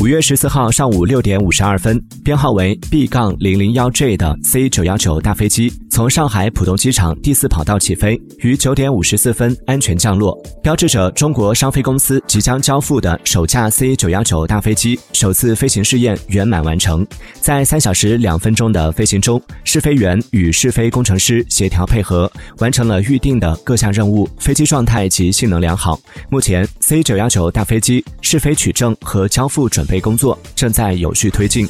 五月十四号上午六点五十二分，编号为 B 杠零零幺 J 的 C 九幺九大飞机从上海浦东机场第四跑道起飞，于九点五十四分安全降落，标志着中国商飞公司即将交付的首架 C 九幺九大飞机首次飞行试验圆满完成。在三小时两分钟的飞行中，试飞员与试飞工程师协调配合，完成了预定的各项任务，飞机状态及性能良好。目前，C 九幺九大飞机试飞取证和交付准。备工作正在有序推进。